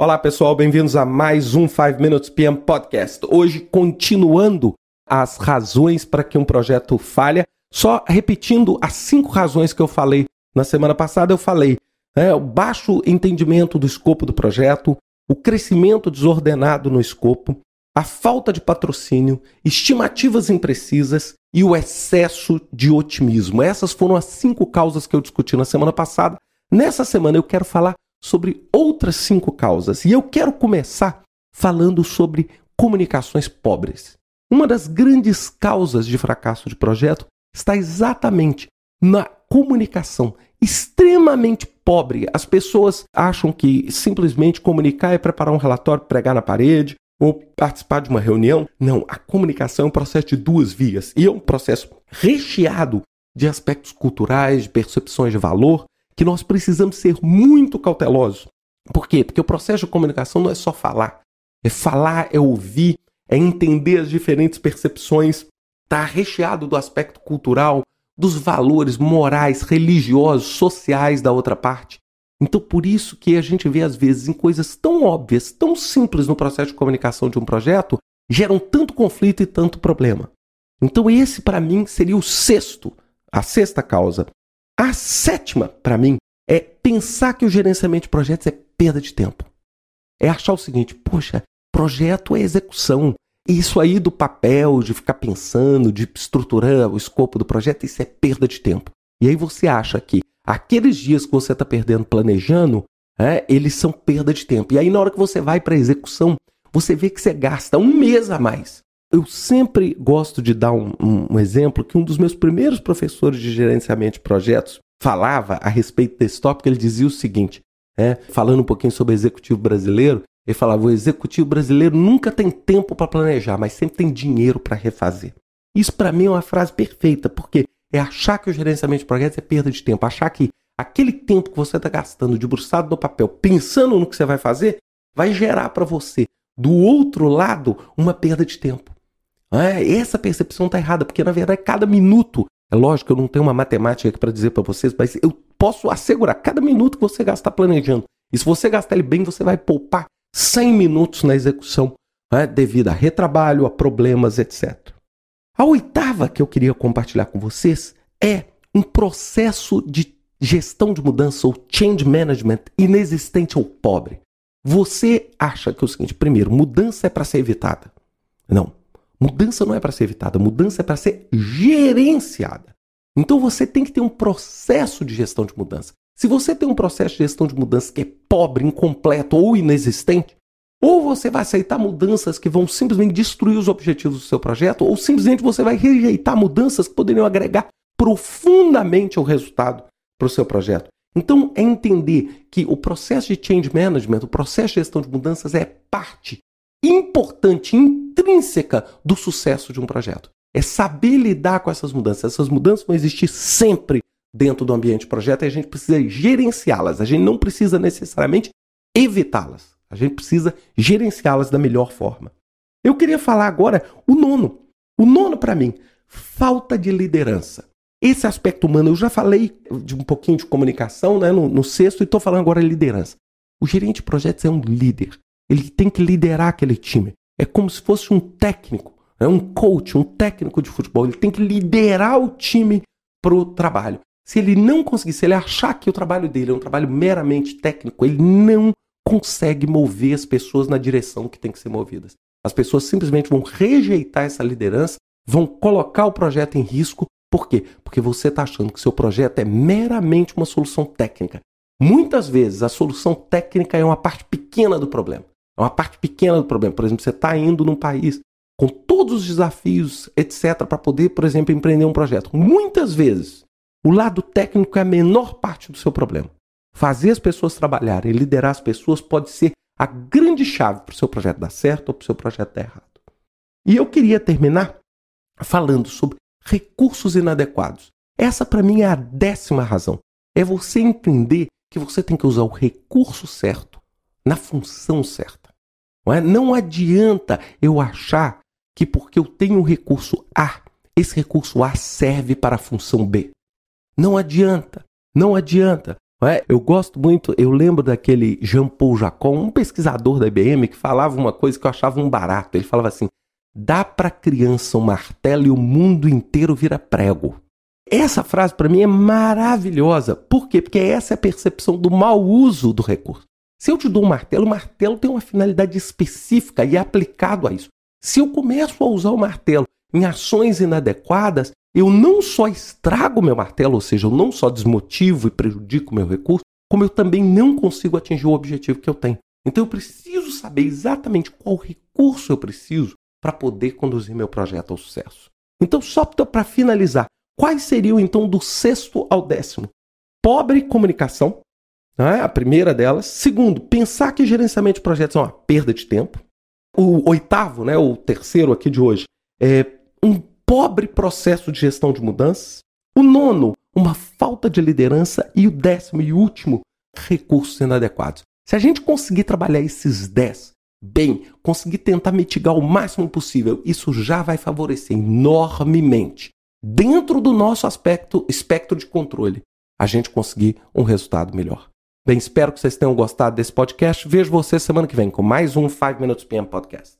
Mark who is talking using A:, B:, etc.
A: Olá pessoal, bem-vindos a mais um 5 Minutes PM Podcast. Hoje, continuando as razões para que um projeto falha, só repetindo as cinco razões que eu falei na semana passada, eu falei é, o baixo entendimento do escopo do projeto, o crescimento desordenado no escopo, a falta de patrocínio, estimativas imprecisas e o excesso de otimismo. Essas foram as cinco causas que eu discuti na semana passada. Nessa semana eu quero falar sobre outras cinco causas. E eu quero começar falando sobre comunicações pobres. Uma das grandes causas de fracasso de projeto está exatamente na comunicação extremamente pobre. As pessoas acham que simplesmente comunicar é preparar um relatório, pregar na parede ou participar de uma reunião. Não, a comunicação é um processo de duas vias e é um processo recheado de aspectos culturais, de percepções de valor, que nós precisamos ser muito cautelosos. Por quê? Porque o processo de comunicação não é só falar. É falar, é ouvir, é entender as diferentes percepções. Está recheado do aspecto cultural, dos valores morais, religiosos, sociais da outra parte. Então, por isso que a gente vê, às vezes, em coisas tão óbvias, tão simples no processo de comunicação de um projeto, geram tanto conflito e tanto problema. Então, esse, para mim, seria o sexto, a sexta causa. A sétima, para mim, é pensar que o gerenciamento de projetos é perda de tempo. É achar o seguinte: poxa, projeto é execução. Isso aí do papel, de ficar pensando, de estruturar o escopo do projeto, isso é perda de tempo. E aí você acha que aqueles dias que você está perdendo planejando, é, eles são perda de tempo. E aí na hora que você vai para a execução, você vê que você gasta um mês a mais. Eu sempre gosto de dar um, um, um, exemplo que um dos meus primeiros professores de gerenciamento de projetos falava a respeito desse tópico. Ele dizia o seguinte, é, falando um pouquinho sobre o executivo brasileiro, ele falava: o executivo brasileiro nunca tem tempo para planejar, mas sempre tem dinheiro para refazer. Isso para mim é uma frase perfeita, porque é achar que o gerenciamento de projetos é perda de tempo, achar que aquele tempo que você está gastando debruçado no papel, pensando no que você vai fazer, vai gerar para você, do outro lado, uma perda de tempo. É, essa percepção está errada, porque na verdade cada minuto, é lógico eu não tenho uma matemática aqui para dizer para vocês, mas eu posso assegurar, cada minuto que você gastar planejando, e se você gastar ele bem, você vai poupar 100 minutos na execução, é, devido a retrabalho, a problemas, etc. A oitava que eu queria compartilhar com vocês é um processo de gestão de mudança ou change management inexistente ou pobre. Você acha que é o seguinte: primeiro, mudança é para ser evitada. Não. Mudança não é para ser evitada, mudança é para ser gerenciada. Então você tem que ter um processo de gestão de mudança. Se você tem um processo de gestão de mudança que é pobre, incompleto ou inexistente, ou você vai aceitar mudanças que vão simplesmente destruir os objetivos do seu projeto, ou simplesmente você vai rejeitar mudanças que poderiam agregar profundamente ao resultado para o seu projeto. Então, é entender que o processo de change management, o processo de gestão de mudanças é parte importante, intrínseca do sucesso de um projeto. É saber lidar com essas mudanças. Essas mudanças vão existir sempre dentro do ambiente projeto e a gente precisa gerenciá-las. A gente não precisa necessariamente evitá-las. A gente precisa gerenciá-las da melhor forma. Eu queria falar agora o nono. O nono, para mim, falta de liderança. Esse aspecto humano, eu já falei de um pouquinho de comunicação né, no, no sexto e estou falando agora de liderança. O gerente de projetos é um líder. Ele tem que liderar aquele time. É como se fosse um técnico, é um coach, um técnico de futebol. Ele tem que liderar o time para o trabalho. Se ele não conseguir, se ele achar que o trabalho dele é um trabalho meramente técnico, ele não consegue mover as pessoas na direção que tem que ser movidas. As pessoas simplesmente vão rejeitar essa liderança, vão colocar o projeto em risco. Por quê? Porque você está achando que seu projeto é meramente uma solução técnica. Muitas vezes a solução técnica é uma parte pequena do problema. É uma parte pequena do problema. Por exemplo, você está indo num país com todos os desafios, etc., para poder, por exemplo, empreender um projeto. Muitas vezes, o lado técnico é a menor parte do seu problema. Fazer as pessoas trabalharem, liderar as pessoas pode ser a grande chave para o seu projeto dar certo ou para o seu projeto dar errado. E eu queria terminar falando sobre recursos inadequados. Essa, para mim, é a décima razão. É você entender que você tem que usar o recurso certo na função certa. Não, é? não adianta eu achar que porque eu tenho um recurso A, esse recurso A serve para a função B. Não adianta, não adianta. É? Eu gosto muito, eu lembro daquele Jean-Paul Jacon, um pesquisador da IBM, que falava uma coisa que eu achava um barato. Ele falava assim: dá para criança um martelo e o mundo inteiro vira prego. Essa frase para mim é maravilhosa. Por quê? Porque essa é a percepção do mau uso do recurso. Se eu te dou um martelo, o martelo tem uma finalidade específica e é aplicado a isso. Se eu começo a usar o martelo em ações inadequadas, eu não só estrago meu martelo, ou seja, eu não só desmotivo e prejudico meu recurso, como eu também não consigo atingir o objetivo que eu tenho. Então eu preciso saber exatamente qual recurso eu preciso para poder conduzir meu projeto ao sucesso. Então, só para finalizar, quais seriam então do sexto ao décimo? Pobre comunicação, né? a primeira delas. Segundo, pensar que gerenciamento de projetos é uma perda de tempo. O oitavo, né, o terceiro aqui de hoje, é um pobre processo de gestão de mudanças. O nono, uma falta de liderança. E o décimo e último, recursos inadequados. Se a gente conseguir trabalhar esses dez bem, conseguir tentar mitigar o máximo possível, isso já vai favorecer enormemente, dentro do nosso aspecto, espectro de controle, a gente conseguir um resultado melhor. Bem, espero que vocês tenham gostado desse podcast. Vejo você semana que vem com mais um 5 Minutes PM Podcast.